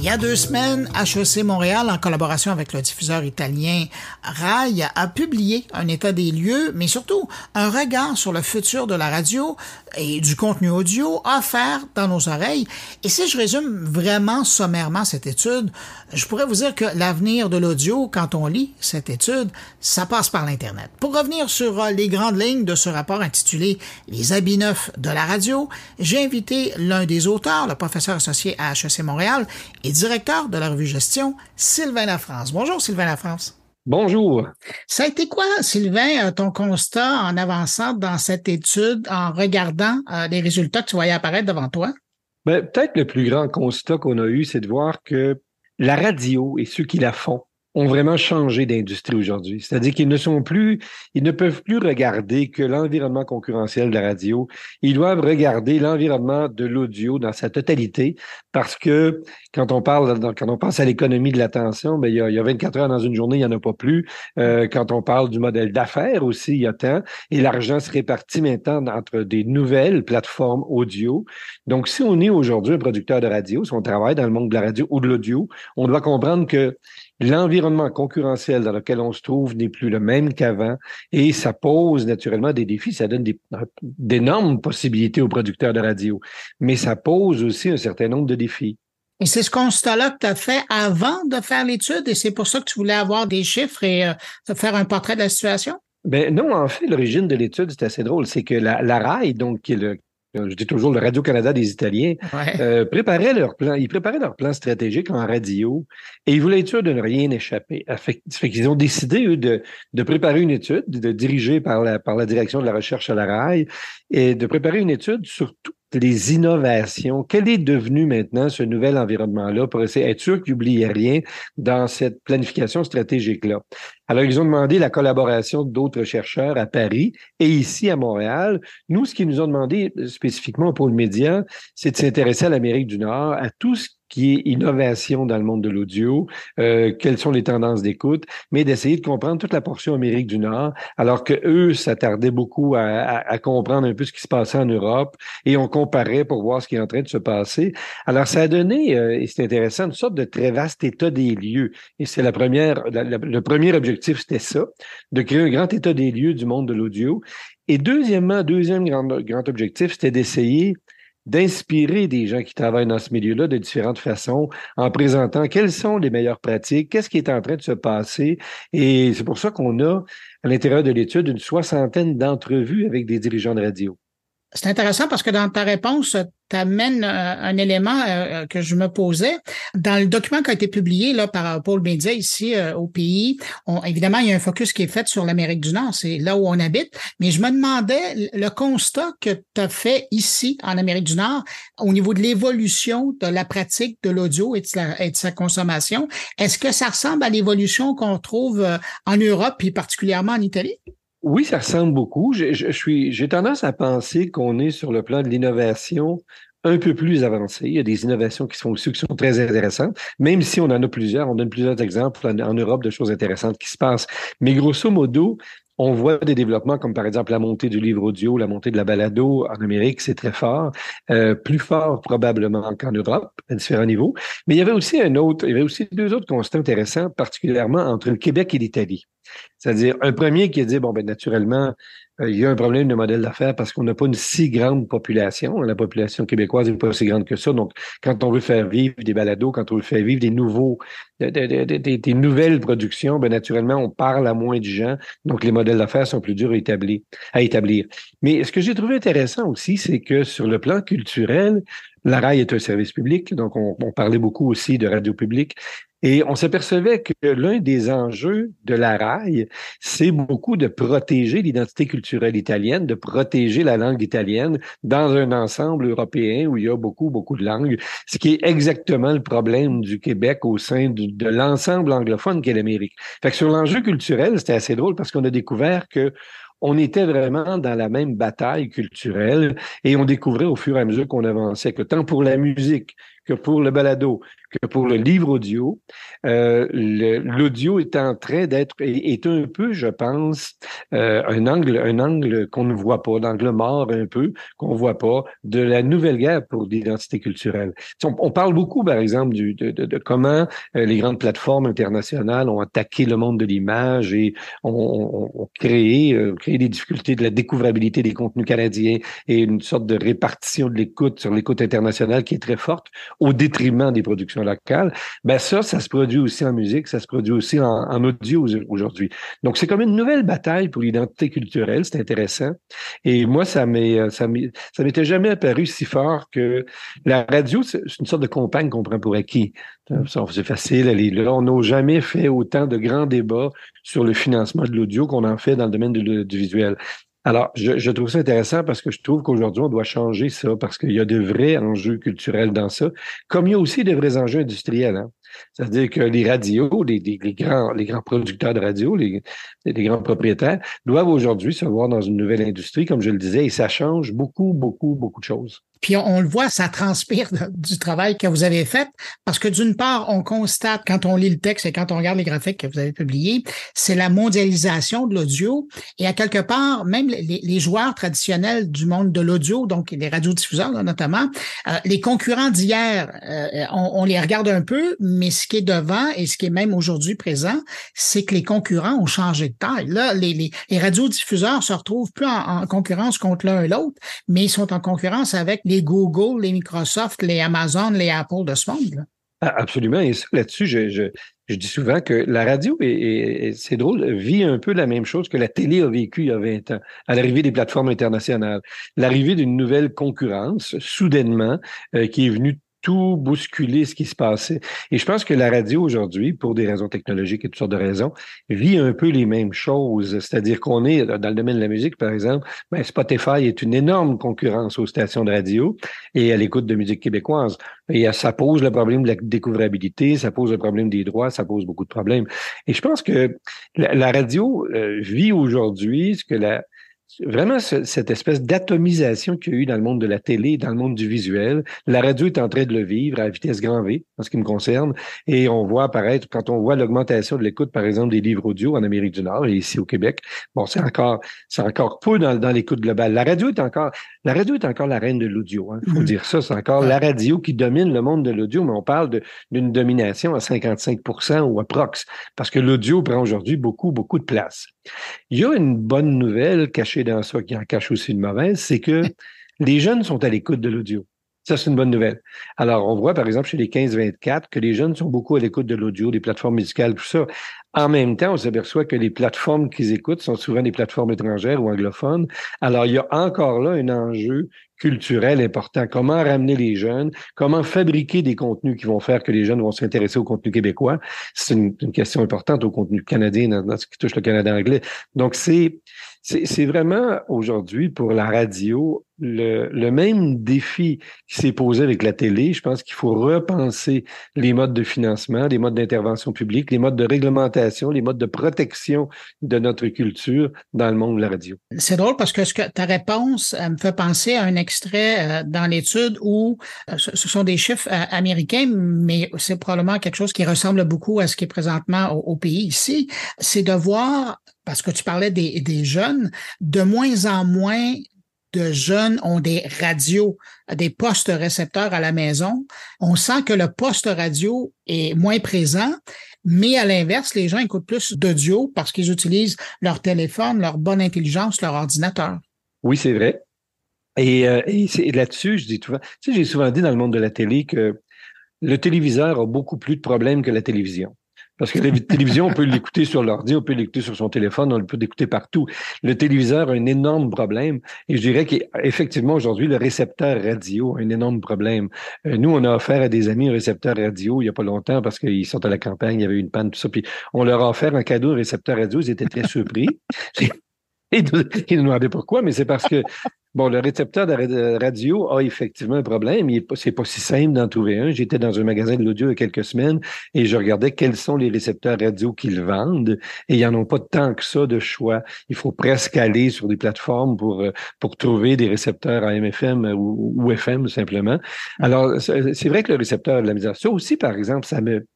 Il y a deux semaines, HEC Montréal, en collaboration avec le diffuseur italien RAI, a publié un état des lieux, mais surtout un regard sur le futur de la radio et du contenu audio offert dans nos oreilles. Et si je résume vraiment sommairement cette étude, je pourrais vous dire que l'avenir de l'audio, quand on lit cette étude, ça passe par l'Internet. Pour revenir sur euh, les grandes lignes de ce rapport intitulé Les habits neufs de la radio, j'ai invité l'un des auteurs, le professeur associé à HEC Montréal, directeur de la revue Gestion, Sylvain Lafrance. Bonjour Sylvain Lafrance. Bonjour. Ça a été quoi, Sylvain, euh, ton constat en avançant dans cette étude, en regardant euh, les résultats que tu voyais apparaître devant toi? Ben, peut-être le plus grand constat qu'on a eu, c'est de voir que la radio et ceux qui la font ont vraiment changé d'industrie aujourd'hui. C'est-à-dire qu'ils ne sont plus, ils ne peuvent plus regarder que l'environnement concurrentiel de la radio. Ils doivent regarder l'environnement de l'audio dans sa totalité parce que quand on parle, quand on pense à l'économie de l'attention, ben, il, y a, il y a 24 heures dans une journée, il n'y en a pas plus. Euh, quand on parle du modèle d'affaires aussi, il y a tant. Et l'argent se répartit maintenant entre des nouvelles plateformes audio. Donc, si on est aujourd'hui un producteur de radio, si on travaille dans le monde de la radio ou de l'audio, on doit comprendre que L'environnement concurrentiel dans lequel on se trouve n'est plus le même qu'avant et ça pose naturellement des défis, ça donne d'énormes possibilités aux producteurs de radio, mais ça pose aussi un certain nombre de défis. Et c'est ce constat-là que tu as fait avant de faire l'étude et c'est pour ça que tu voulais avoir des chiffres et euh, faire un portrait de la situation? Ben non, en fait, l'origine de l'étude, c'est assez drôle. C'est que la, la RAI, donc, qui est le je dis toujours le Radio-Canada des Italiens, euh, préparaient leur plan, ils préparaient leur plan stratégique en radio et ils voulaient être sûrs de ne rien échapper. Fait, fait qu'ils ont décidé, eux, de, de préparer une étude, de diriger par la, par la direction de la recherche à la RAI et de préparer une étude sur tout les innovations. Quel est devenu maintenant ce nouvel environnement-là pour essayer d'être sûr qu'ils n'oublient rien dans cette planification stratégique-là? Alors, ils ont demandé la collaboration d'autres chercheurs à Paris et ici à Montréal. Nous, ce qu'ils nous ont demandé spécifiquement pour le média, c'est de s'intéresser à l'Amérique du Nord, à tout ce qui est innovation dans le monde de l'audio, euh, quelles sont les tendances d'écoute, mais d'essayer de comprendre toute la portion Amérique du Nord, alors que eux s'attardaient beaucoup à, à, comprendre un peu ce qui se passait en Europe et on comparait pour voir ce qui est en train de se passer. Alors ça a donné, euh, et c'est intéressant, une sorte de très vaste état des lieux. Et c'est la première, le premier objectif, c'était ça, de créer un grand état des lieux du monde de l'audio. Et deuxièmement, deuxième grand, grand objectif, c'était d'essayer d'inspirer des gens qui travaillent dans ce milieu-là de différentes façons en présentant quelles sont les meilleures pratiques, qu'est-ce qui est en train de se passer. Et c'est pour ça qu'on a, à l'intérieur de l'étude, une soixantaine d'entrevues avec des dirigeants de radio. C'est intéressant parce que dans ta réponse, tu amènes euh, un élément euh, que je me posais. Dans le document qui a été publié là, par Paul Média ici euh, au pays, évidemment, il y a un focus qui est fait sur l'Amérique du Nord, c'est là où on habite, mais je me demandais le constat que tu as fait ici en Amérique du Nord au niveau de l'évolution de la pratique de l'audio et, et, de sa consommation. Est-ce que ça ressemble à l'évolution qu'on trouve en Europe et particulièrement en Italie? Oui, ça ressemble beaucoup. Je, suis, j'ai tendance à penser qu'on est sur le plan de l'innovation un peu plus avancé. Il y a des innovations qui sont aussi qui très intéressantes, même si on en a plusieurs. On donne plusieurs exemples en Europe de choses intéressantes qui se passent. Mais grosso modo, on voit des développements comme par exemple la montée du livre audio, la montée de la balado en Amérique, c'est très fort, euh, plus fort probablement qu'en Europe à différents niveaux. Mais il y avait aussi un autre, il y avait aussi deux autres constats intéressants, particulièrement entre le Québec et l'Italie. C'est-à-dire un premier qui a dit bon ben naturellement il y a un problème de modèle d'affaires parce qu'on n'a pas une si grande population. La population québécoise n'est pas aussi grande que ça. Donc, quand on veut faire vivre des balados, quand on veut faire vivre des nouveaux, des, des, des nouvelles productions, ben naturellement, on parle à moins de gens. Donc, les modèles d'affaires sont plus durs à établir, à établir. Mais ce que j'ai trouvé intéressant aussi, c'est que sur le plan culturel, la RAI est un service public, donc on, parlait beaucoup aussi de radio publique, et on s'apercevait que l'un des enjeux de la RAI, c'est beaucoup de protéger l'identité culturelle italienne, de protéger la langue italienne dans un ensemble européen où il y a beaucoup, beaucoup de langues, ce qui est exactement le problème du Québec au sein de, l'ensemble anglophone qu'est l'Amérique. Fait que sur l'enjeu culturel, c'était assez drôle parce qu'on a découvert que on était vraiment dans la même bataille culturelle et on découvrait au fur et à mesure qu'on avançait que tant pour la musique que pour le balado, que pour le livre audio, euh, l'audio est en train d'être, est, un peu, je pense, euh, un angle, un angle qu'on ne voit pas, d'angle mort un peu, qu'on voit pas, de la nouvelle guerre pour l'identité culturelle. On, parle beaucoup, par exemple, de, comment euh, les grandes plateformes internationales ont attaqué le monde de l'image et ont, créé, créé des difficultés de la découvrabilité des contenus canadiens et une sorte de répartition de l'écoute sur l'écoute internationale qui est très forte au détriment des productions locales. Ben ça, ça se produit aussi en musique, ça se produit aussi en, audio aujourd'hui. Donc c'est comme une nouvelle bataille pour l'identité culturelle, c'est intéressant. Et moi, ça m'est, ça m'était jamais apparu si fort que la radio, c'est une sorte de compagne qu'on prend pour acquis. C'est facile, elle est là. On n'a jamais fait autant de grands débats sur le financement de l'audio qu'on en fait dans le domaine du visuel. Alors, je, trouve ça intéressant parce que je trouve qu'aujourd'hui, on doit changer ça parce qu'il y a de vrais enjeux culturels dans ça, comme il y a aussi de vrais enjeux industriels. Hein. C'est-à-dire que les radios, les, grands, les grands producteurs de radio, les, les grands propriétaires, doivent aujourd'hui se voir dans une nouvelle industrie, comme je le disais, et ça change beaucoup, beaucoup, beaucoup de choses. Puis on, le voit, ça transpire du travail que vous avez fait, parce que d'une part, on constate quand on lit le texte et quand on regarde les graphiques que vous avez publiés, c'est la mondialisation de l'audio. Et à quelque part, même les, joueurs traditionnels du monde de l'audio, donc les radiodiffuseurs notamment, euh, les concurrents d'hier, euh, on, les regarde un peu, mais ce qui est devant et ce qui est même aujourd'hui présent, c'est que les concurrents ont changé de taille. Là, les, les, les radiodiffuseurs se retrouvent plus en concurrence contre l'un et l'autre, mais ils sont en concurrence avec les Google, les Microsoft, les Amazon, les Apple de ce monde. Ah, absolument. Et là-dessus, je, je, dis souvent que la radio, et, c'est drôle, vit un peu la même chose que la télé a vécu il y a 20 ans, à l'arrivée des plateformes internationales. L'arrivée d'une nouvelle concurrence, soudainement, euh, qui est venue tout bousculer ce qui se passait. Et je pense que la radio aujourd'hui, pour des raisons technologiques et toutes sortes de raisons, vit un peu les mêmes choses. C'est-à-dire qu'on est, dans le domaine de la musique, par exemple, ben Spotify est une énorme concurrence aux stations de radio et à l'écoute de musique québécoise. Et ça pose le problème de la découvrabilité, ça pose le problème des droits, ça pose beaucoup de problèmes. Et je pense que la, radio euh, vit aujourd'hui ce que la, vraiment cette espèce d'atomisation qu'il y a eu dans le monde de la télé, dans le monde du visuel. La radio est en train de le vivre à vitesse grand V, en ce qui me concerne. Et on voit apparaître, quand on voit l'augmentation de l'écoute, par exemple, des livres audio en Amérique du Nord et ici au Québec, bon, c'est encore, c'est encore peu dans, dans l'écoute globale. La radio est encore, la radio est encore la reine de l'audio. Il hein, faut mm-hmm. dire ça. C'est encore la radio qui domine le monde de l'audio, mais on parle d'une domination à 55% ou à prox, parce que l'audio prend aujourd'hui beaucoup, beaucoup de place. Il y a une bonne nouvelle cachée dans ça qui en cache aussi une mauvaise, c'est que les jeunes sont à l'écoute de l'audio. Ça, c'est une bonne nouvelle. Alors, on voit, par exemple, chez les 15-24, que les jeunes sont beaucoup à l'écoute de l'audio, des plateformes musicales, tout ça. En même temps, on s'aperçoit que les plateformes qu'ils écoutent sont souvent des plateformes étrangères ou anglophones. Alors, il y a encore là un enjeu culturel important. Comment ramener les jeunes? Comment fabriquer des contenus qui vont faire que les jeunes vont s'intéresser au contenu québécois? C'est une, question importante au contenu canadien dans, ce qui touche le Canada anglais. Donc, c'est c'est vraiment aujourd'hui pour la radio le, le, même défi qui s'est posé avec la télé. Je pense qu'il faut repenser les modes de financement, les modes d'intervention publique, les modes de réglementation, les modes de protection de notre culture dans le monde de la radio. C'est drôle parce que, ta réponse me fait penser à un extrait euh, dans l'étude où euh, ce sont des chiffres euh, américains, mais c'est probablement quelque chose qui ressemble beaucoup à ce qui est présentement au, pays ici. C'est de voir parce que tu parlais des, des, jeunes, de moins en moins de jeunes ont des radios, des postes récepteurs à la maison. On sent que le poste radio est moins présent, mais à l'inverse, les gens écoutent plus d'audio parce qu'ils utilisent leur téléphone, leur bonne intelligence, leur ordinateur. Oui, c'est vrai. Et, euh, et là-dessus, je dis souvent, tu sais, j'ai souvent dit dans le monde de la télé que le téléviseur a beaucoup plus de problèmes que la télévision. Parce que la télévision, on peut l'écouter sur l'ordi, on peut l'écouter sur son téléphone, on peut l'écouter partout. Le téléviseur a un énorme problème. Et je dirais qu'effectivement, aujourd'hui, le récepteur radio a un énorme problème. Euh, nous, on a offert à des amis un récepteur radio il n'y a pas longtemps parce qu'ils sont à la campagne, il y avait une panne, tout ça. Puis on leur a offert un cadeau, un récepteur radio. Ils étaient très surpris. Il nous, demandait pourquoi, mais c'est parce que Bon, le récepteur de radio a effectivement un problème. C'est pas si simple d'en trouver un. J'étais dans un magasin de l'audio il y a quelques semaines et je regardais quels sont les récepteurs radio qu'ils vendent et ils n'en ont pas tant que ça de choix. Il faut presque aller sur des plateformes pour, euh, pour trouver des récepteurs à MFM ou, ou FM simplement. Alors, c'est vrai que le récepteur de la misère, ça aussi, par exemple, ça me,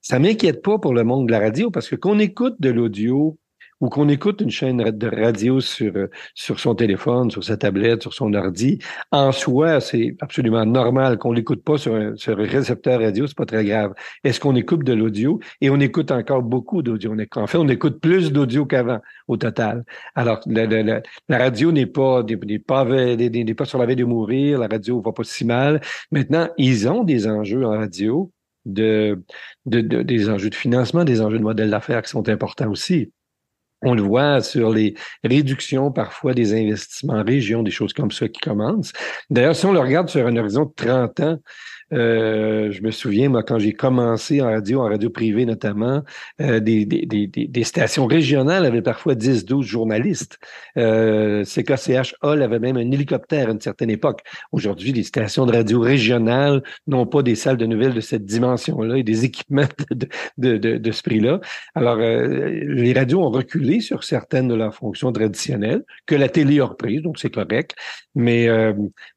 ça m'inquiète pas pour le monde de la radio parce que qu'on écoute de l'audio ou qu'on écoute une chaîne de radio sur, euh, sur son téléphone, sur sa tablette, sur son ordi, en soi, c'est absolument normal qu'on l'écoute pas sur un, sur un récepteur radio, c'est pas très grave. Est-ce qu'on écoute de l'audio? Et on écoute encore beaucoup d'audio. En fait, on écoute plus d'audio qu'avant, au total. Alors, la, la, la radio n'est pas, n'est pas, pas sur la veille de mourir, la radio va pas si mal. Maintenant, ils ont des enjeux en radio de, de, des enjeux de financement, des enjeux de modèle d'affaires qui sont importants aussi. On le voit sur les réductions parfois des investissements en région, des choses comme ça qui commencent. D'ailleurs, si on le regarde sur un horizon de 30 ans, euh, je me souviens, moi, quand j'ai commencé en radio, en radio privée notamment, euh, des, des, des, des, stations régionales avaient parfois 10, 12 journalistes. Euh, CKCH Hall avait même un hélicoptère à une certaine époque. Aujourd'hui, les stations de radio régionales n'ont pas des salles de nouvelles de cette dimension-là et des équipements de, de, de, de ce prix-là. Alors, euh, les radios ont reculé sur certaines de leurs fonctions traditionnelles, que la télé a repris, donc c'est correct. Mais, euh,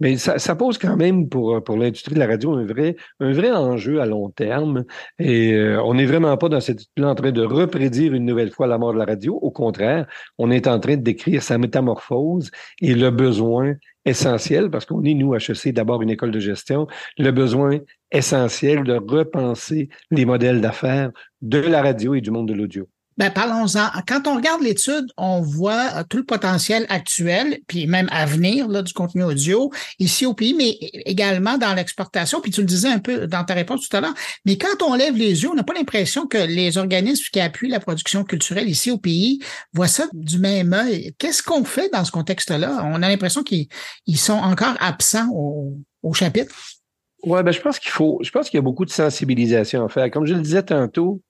mais ça, ça, pose quand même pour, pour l'industrie de la radio un vrai, un vrai enjeu à long terme. Et euh, on n'est vraiment pas dans cette là en train de reprédire une nouvelle fois la mort de la radio. Au contraire, on est en train de décrire sa métamorphose et le besoin essentiel, parce qu'on est, nous, HEC, d'abord une école de gestion, le besoin essentiel de repenser les modèles d'affaires de la radio et du monde de l'audio. Ben, parlons-en. Quand on regarde l'étude, on voit euh, tout le potentiel actuel, puis même à venir là, du contenu audio ici au pays, mais également dans l'exportation. Puis tu le disais un peu dans ta réponse tout à l'heure. Mais quand on lève les yeux, on n'a pas l'impression que les organismes qui appuient la production culturelle ici au pays voient ça du même œil. Qu'est-ce qu'on fait dans ce contexte-là? On a l'impression qu'ils sont encore absents au, au chapitre. Ouais, ben je pense qu'il faut, je pense qu'il y a beaucoup de sensibilisation à faire. Comme je le disais tantôt,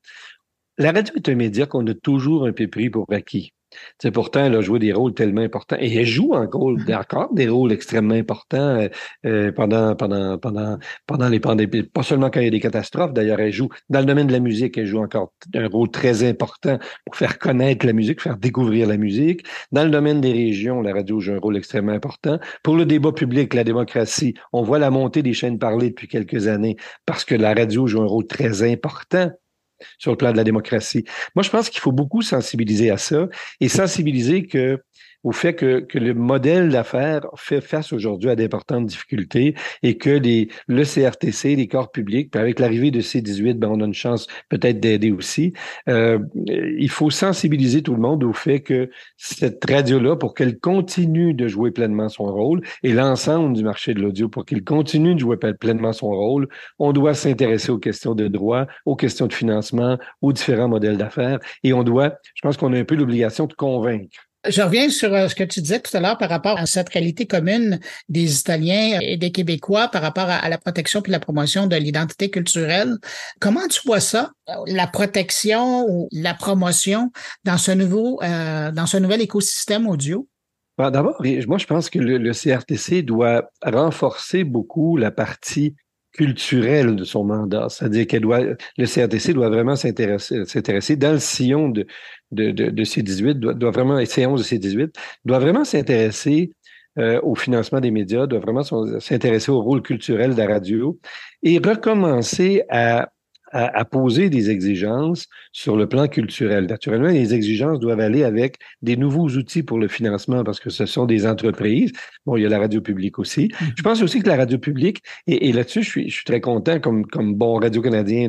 la radio est un média qu'on a toujours un peu pris pour acquis. C'est pourtant, elle a joué des rôles tellement importants et elle joue encore, mm-hmm. encore des rôles extrêmement importants euh, euh, pendant, pendant, pendant, pendant les pandémies. Pas seulement quand il y a des catastrophes, d'ailleurs, elle joue dans le domaine de la musique, elle joue encore un rôle très important pour faire connaître la musique, faire découvrir la musique. Dans le domaine des régions, la radio joue un rôle extrêmement important. Pour le débat public, la démocratie, on voit la montée des chaînes parlées depuis quelques années parce que la radio joue un rôle très important sur le plan de la démocratie. Moi, je pense qu'il faut beaucoup sensibiliser à ça et sensibiliser que au fait que, que le modèle d'affaires fait face aujourd'hui à d'importantes difficultés et que les, le CRTC, les corps publics, avec l'arrivée de C18, ben on a une chance peut-être d'aider aussi. Euh, il faut sensibiliser tout le monde au fait que cette radio-là, pour qu'elle continue de jouer pleinement son rôle, et l'ensemble du marché de l'audio, pour qu'il continue de jouer pleinement son rôle, on doit s'intéresser aux questions de droit, aux questions de financement, aux différents modèles d'affaires, et on doit, je pense qu'on a un peu l'obligation de convaincre je reviens sur euh, ce que tu disais tout à l'heure par rapport à cette réalité commune des Italiens et des Québécois par rapport à, la protection puis la promotion de l'identité culturelle. Comment tu vois ça, la protection ou la promotion dans ce nouveau, euh, dans ce nouvel écosystème audio? Ben, d'abord, moi, je pense que le, le CRTC doit renforcer beaucoup la partie culturelle de son mandat. C'est-à-dire qu'elle doit, le CRTC doit vraiment s'intéresser, dans le sillon de, de, de, de C18, doit, vraiment, C11 de C18, doit vraiment s'intéresser euh, au financement des médias, doit vraiment s'intéresser au rôle culturel de la radio et recommencer à à, poser des exigences sur le plan culturel. Naturellement, les exigences doivent aller avec des nouveaux outils pour le financement parce que ce sont des entreprises. Bon, il y a la radio publique aussi. Mm-hmm. Je pense aussi que la radio publique, et, là-dessus, je suis, je suis très content comme, comme bon radio-canadien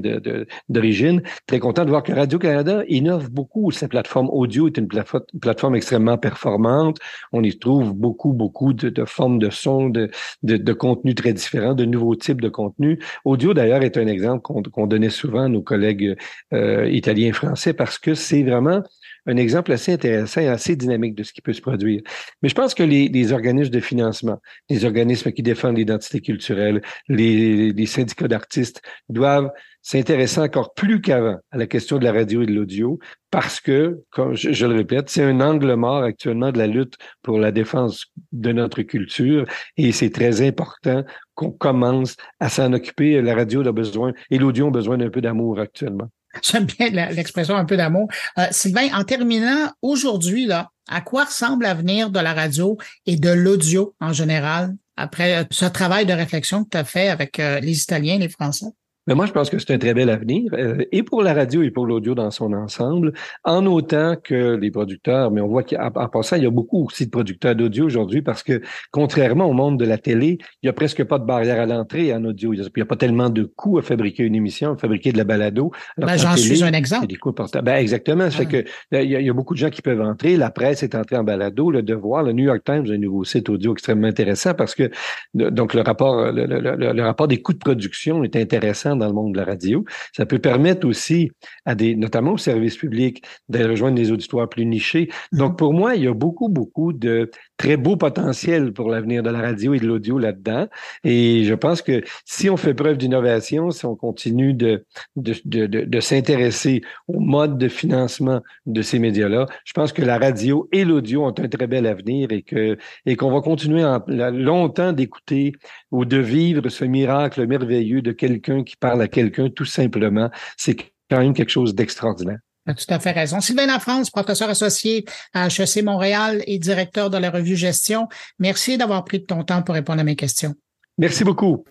d'origine, de, très content de voir que Radio-Canada innove beaucoup. Sa plateforme audio est une plateforme, plateforme extrêmement performante. On y trouve beaucoup, beaucoup de, de formes de son, de, de, de contenu très différents, de nouveaux types de contenus. Audio, d'ailleurs, est un exemple qu'on donnait souvent nos collègues euh, italiens et français parce que c'est vraiment un exemple assez intéressant et assez dynamique de ce qui peut se produire. Mais je pense que les, les organismes de financement, les organismes qui défendent l'identité culturelle, les, les syndicats d'artistes doivent s'intéresser encore plus qu'avant à la question de la radio et de l'audio parce que, comme je, je le répète, c'est un angle mort actuellement de la lutte pour la défense de notre culture et c'est très important qu'on commence à s'en occuper. La radio a besoin et l'audio ont besoin d'un peu d'amour actuellement. J'aime bien l'expression un peu d'amour. Euh, Sylvain, en terminant, aujourd'hui, là, à quoi ressemble l'avenir de la radio et de l'audio en général après ce travail de réflexion que tu as fait avec euh, les Italiens et les Français? Mais moi, je pense que c'est un très bel avenir, euh, et pour la radio et pour l'audio dans son ensemble, en autant que les producteurs, mais on voit qu'en passant, il y a beaucoup aussi de producteurs d'audio aujourd'hui parce que, contrairement au monde de la télé, il n'y a presque pas de barrière à l'entrée en audio. Il n'y a pas tellement de coûts à fabriquer une émission, à fabriquer de la balado. Ben, J'en suis un exemple. Des coûts ben, exactement. Ça fait que il y, a, beaucoup de gens qui peuvent entrer. La presse est entrée en balado. Le Devoir, le New York Times, un nouveau site audio extrêmement intéressant parce que donc le rapport, le, le, le rapport des coûts de production est intéressant dans le monde de la radio. Ça peut permettre aussi à des, notamment aux services publics, de rejoindre des auditoires plus nichés. Donc, pour moi, il y a beaucoup, beaucoup de très beau potentiel pour l'avenir de la radio et de l'audio là-dedans. Et je pense que si on fait preuve d'innovation, si on continue de, de, de, de, s'intéresser au mode de financement de ces médias-là, je pense que la radio et l'audio ont un très bel avenir et que et qu'on va continuer en, longtemps d'écouter ou de vivre ce miracle merveilleux de quelqu'un qui parle à quelqu'un tout simplement. C'est quand même quelque chose d'extraordinaire. Tu as tout à fait raison. Sylvain Lafrance, professeur associé à HEC Montréal et directeur de la revue Gestion, merci d'avoir pris de ton temps pour répondre à mes questions. Merci beaucoup.